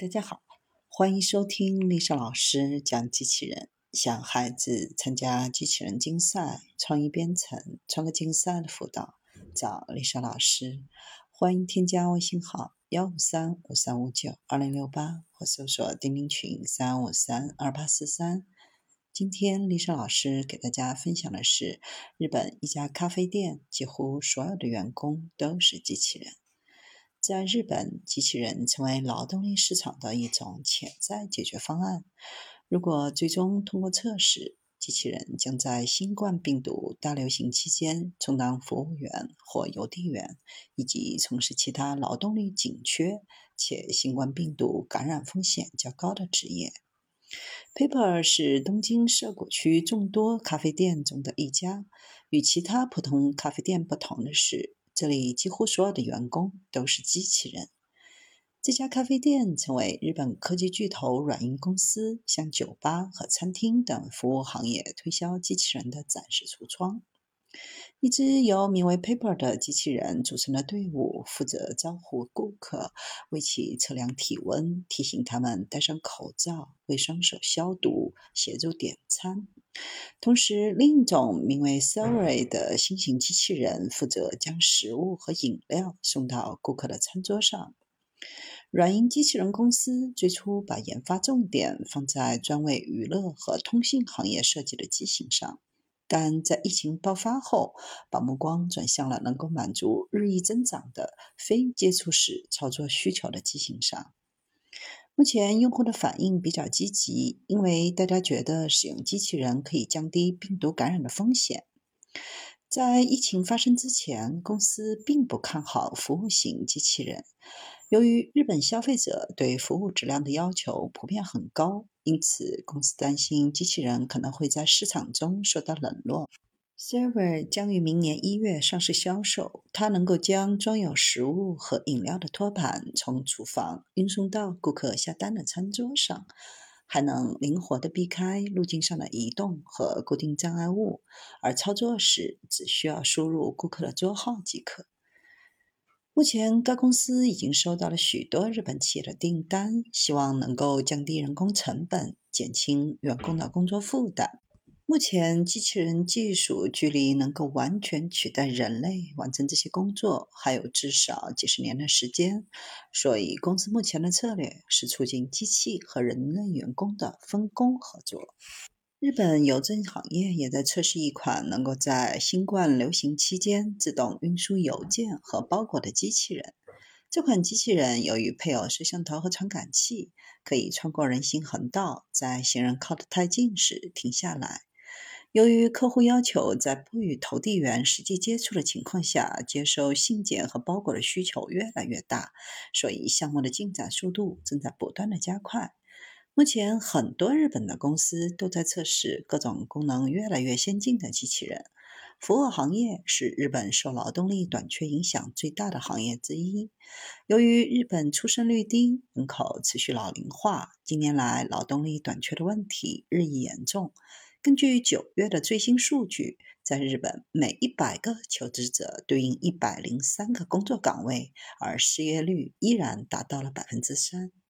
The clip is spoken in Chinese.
大家好，欢迎收听丽莎老师讲机器人。想孩子参加机器人竞赛、创意编程、创客竞赛的辅导，找丽莎老师。欢迎添加微信号幺五三五三五九二零六八，或搜索钉钉群三五三二八四三。今天丽莎老师给大家分享的是，日本一家咖啡店几乎所有的员工都是机器人。在日本，机器人成为劳动力市场的一种潜在解决方案。如果最终通过测试，机器人将在新冠病毒大流行期间充当服务员或邮递员，以及从事其他劳动力紧缺且新冠病毒感染风险较高的职业。Paper 是东京涩谷区众多咖啡店中的一家。与其他普通咖啡店不同的是。这里几乎所有的员工都是机器人。这家咖啡店成为日本科技巨头软银公司向酒吧和餐厅等服务行业推销机器人的展示橱窗。一支由名为 Paper 的机器人组成的队伍负责招呼顾客，为其测量体温，提醒他们戴上口罩，为双手消毒，协助点餐。同时，另一种名为 Siri 的新型机器人负责将食物和饮料送到顾客的餐桌上。软银机器人公司最初把研发重点放在专为娱乐和通信行业设计的机型上，但在疫情爆发后，把目光转向了能够满足日益增长的非接触式操作需求的机型上。目前用户的反应比较积极，因为大家觉得使用机器人可以降低病毒感染的风险。在疫情发生之前，公司并不看好服务型机器人，由于日本消费者对服务质量的要求普遍很高，因此公司担心机器人可能会在市场中受到冷落。Server 将于明年一月上市销售。它能够将装有食物和饮料的托盘从厨房运送到顾客下单的餐桌上，还能灵活地避开路径上的移动和固定障碍物，而操作时只需要输入顾客的桌号即可。目前，该公司已经收到了许多日本企业的订单，希望能够降低人工成本，减轻员工的工作负担。目前，机器人技术距离能够完全取代人类完成这些工作还有至少几十年的时间，所以公司目前的策略是促进机器和人类员工的分工合作。日本邮政行业也在测试一款能够在新冠流行期间自动运输邮件和包裹的机器人。这款机器人由于配有摄像头和传感器，可以穿过人行横道，在行人靠得太近时停下来。由于客户要求在不与投递员实际接触的情况下接收信件和包裹的需求越来越大，所以项目的进展速度正在不断的加快。目前，很多日本的公司都在测试各种功能越来越先进的机器人。服务行业是日本受劳动力短缺影响最大的行业之一。由于日本出生率低，人口持续老龄化，近年来劳动力短缺的问题日益严重。根据九月的最新数据，在日本，每一百个求职者对应一百零三个工作岗位，而失业率依然达到了百分之三。